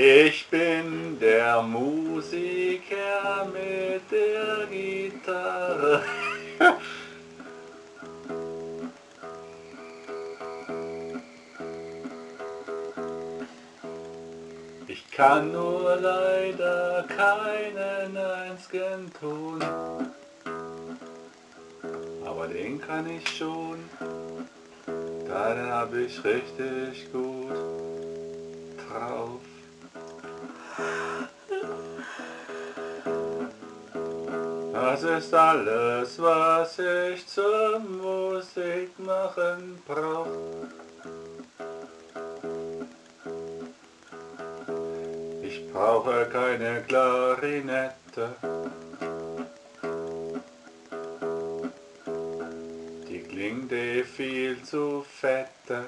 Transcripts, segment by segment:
Ich bin der Musiker mit der Gitarre. Ich kann nur leider keinen einzigen Ton, aber den kann ich schon, dann hab ich richtig gut drauf. Das ist alles, was ich zur Musik machen brauch. Ich brauche keine Klarinette. Die klingt eh viel zu fette.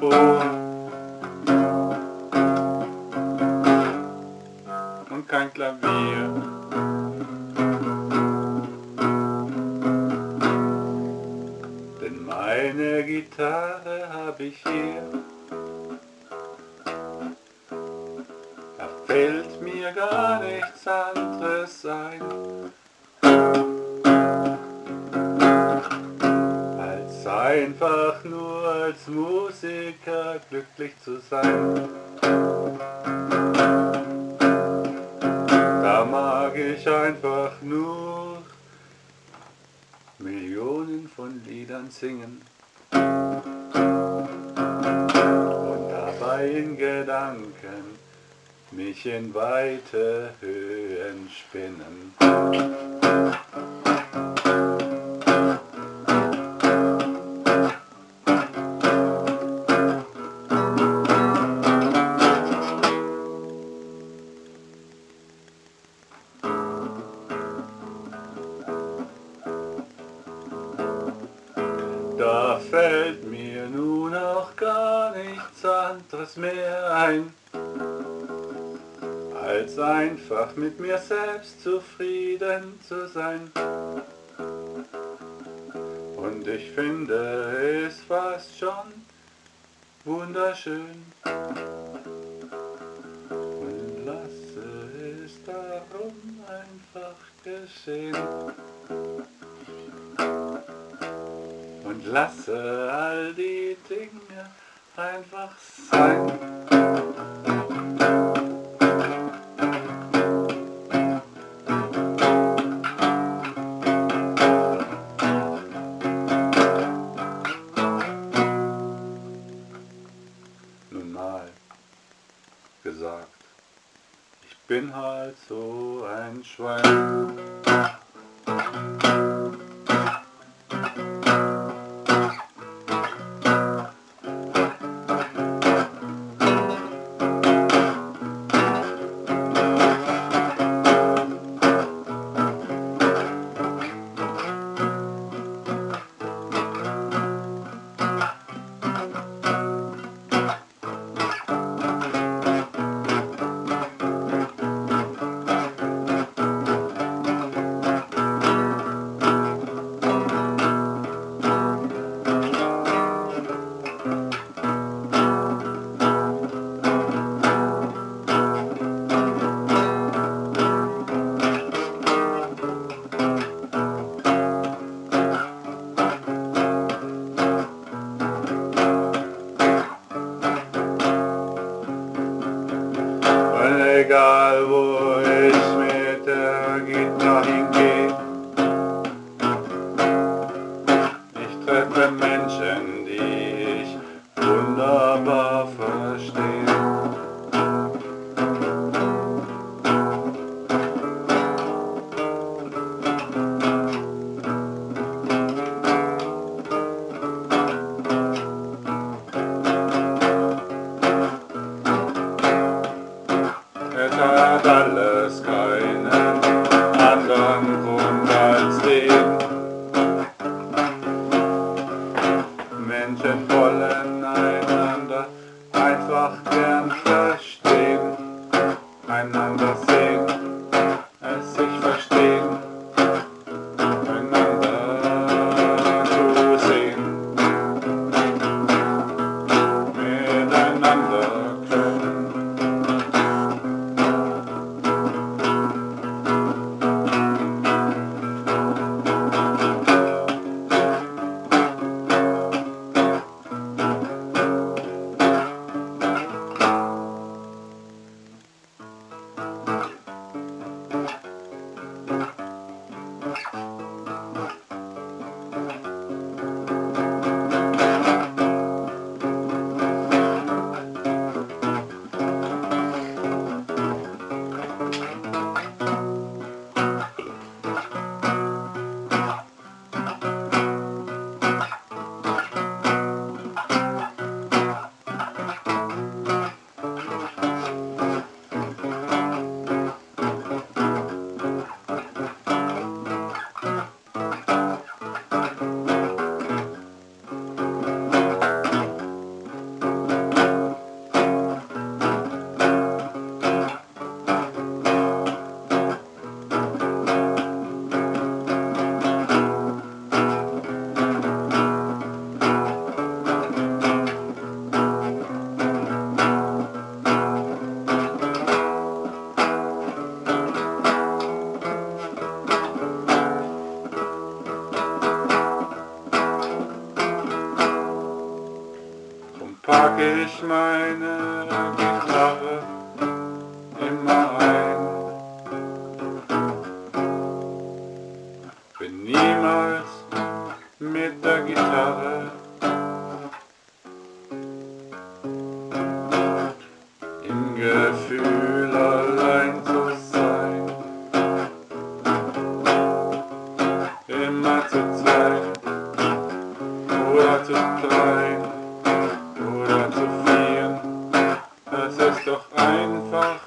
Oboen. Und kein Klavier. Denn meine Gitarre hab ich hier. Da fällt mir gar nichts anderes ein. Einfach nur als Musiker glücklich zu sein. Da mag ich einfach nur Millionen von Liedern singen und dabei in Gedanken mich in weite Höhen spinnen. Da fällt mir nun auch gar nichts anderes mehr ein, als einfach mit mir selbst zufrieden zu sein. Und ich finde es fast schon wunderschön und lasse es darum einfach geschehen. Und lasse all die Dinge einfach sein. Nun mal gesagt, ich bin halt so ein Schwein. Egal wo ich mit der Gitarre hingehe, pack ich meine Gitarre immer ein. Bin niemals mit der Gitarre es doch einfach.